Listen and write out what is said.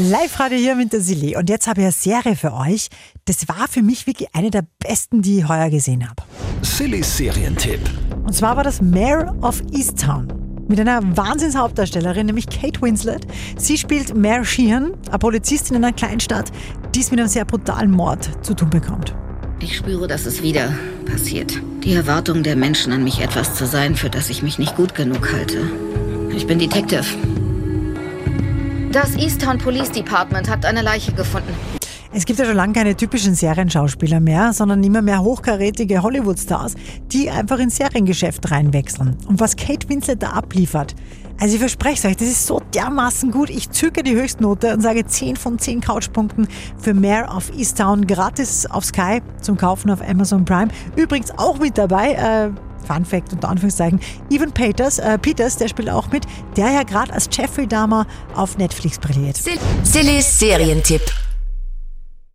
Live-Radio hier mit der Silly. Und jetzt habe ich eine Serie für euch. Das war für mich wirklich eine der besten, die ich heuer gesehen habe. Sillys Serientipp. Und zwar war das Mayor of Easttown. Mit einer Wahnsinnshauptdarstellerin, nämlich Kate Winslet. Sie spielt Mare Sheehan, eine Polizistin in einer Kleinstadt, die es mit einem sehr brutalen Mord zu tun bekommt. Ich spüre, dass es wieder passiert. Die Erwartung der Menschen an mich etwas zu sein, für das ich mich nicht gut genug halte. Ich bin Detective. Das Easttown Police Department hat eine Leiche gefunden. Es gibt ja schon lange keine typischen Serienschauspieler mehr, sondern immer mehr hochkarätige Hollywood-Stars, die einfach ins Seriengeschäft reinwechseln. Und was Kate Winslet da abliefert, also ich verspreche es euch, das ist so dermaßen gut. Ich zücke die Höchstnote und sage 10 von 10 Couchpunkten für Mare of Easttown gratis auf Sky zum Kaufen auf Amazon Prime. Übrigens auch mit dabei, äh, Fun Fact unter Anführungszeichen, Evan Peters, äh, Peters, der spielt auch mit, der ja gerade als Jeffrey Dahmer auf Netflix brilliert. Sillys Serientipp.